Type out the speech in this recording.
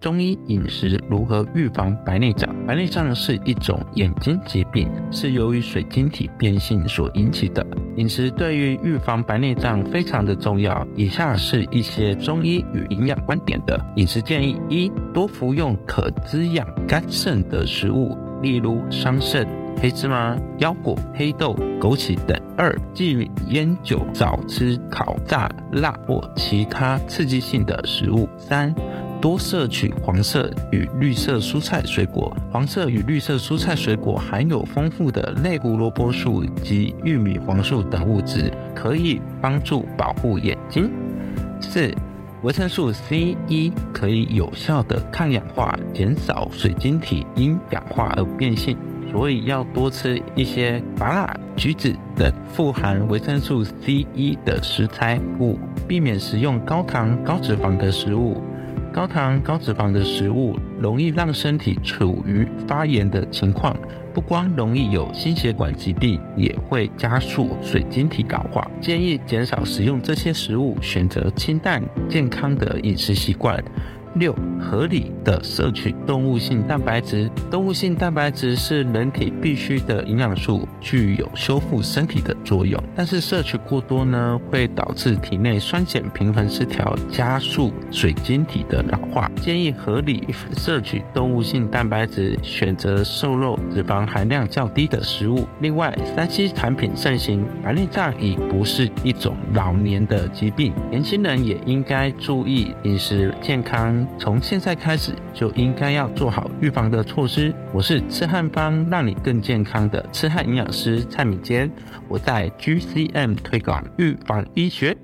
中医饮食如何预防白内障？白内障是一种眼睛疾病，是由于水晶体变性所引起的。饮食对于预防白内障非常的重要。以下是一些中医与营养观点的饮食建议：一、多服用可滋养肝肾的食物，例如桑葚。黑芝麻、腰果、黑豆、枸杞等。二、忌烟酒，少吃烤、炸、辣或其他刺激性的食物。三、多摄取黄色与绿色蔬菜水果。黄色与绿色蔬菜水果含有丰富的类胡萝卜素及玉米黄素等物质，可以帮助保护眼睛。四、维生素 C 一可以有效的抗氧化，减少水晶体因氧化而变性。所以要多吃一些芭乐、橘子等富含维生素 C 一的食材。五、避免食用高糖、高脂肪的食物。高糖、高脂肪的食物容易让身体处于发炎的情况，不光容易有心血管疾病，也会加速水晶体老化。建议减少食用这些食物，选择清淡健康的饮食习惯。六、合理的摄取动物性蛋白质。动物性蛋白质是人体必需的营养素，具有修复身体的作用。但是摄取过多呢，会导致体内酸碱平衡失调，加速水晶体的老化。建议合理摄取动物性蛋白质，选择瘦肉、脂肪含量较低的食物。另外，三 C 产品盛行，白内障已不是一种老年的疾病，年轻人也应该注意饮食健康。从现在开始就应该要做好预防的措施。我是吃汉方让你更健康的吃汉营养师蔡敏坚，我在 GCM 推广预防医学。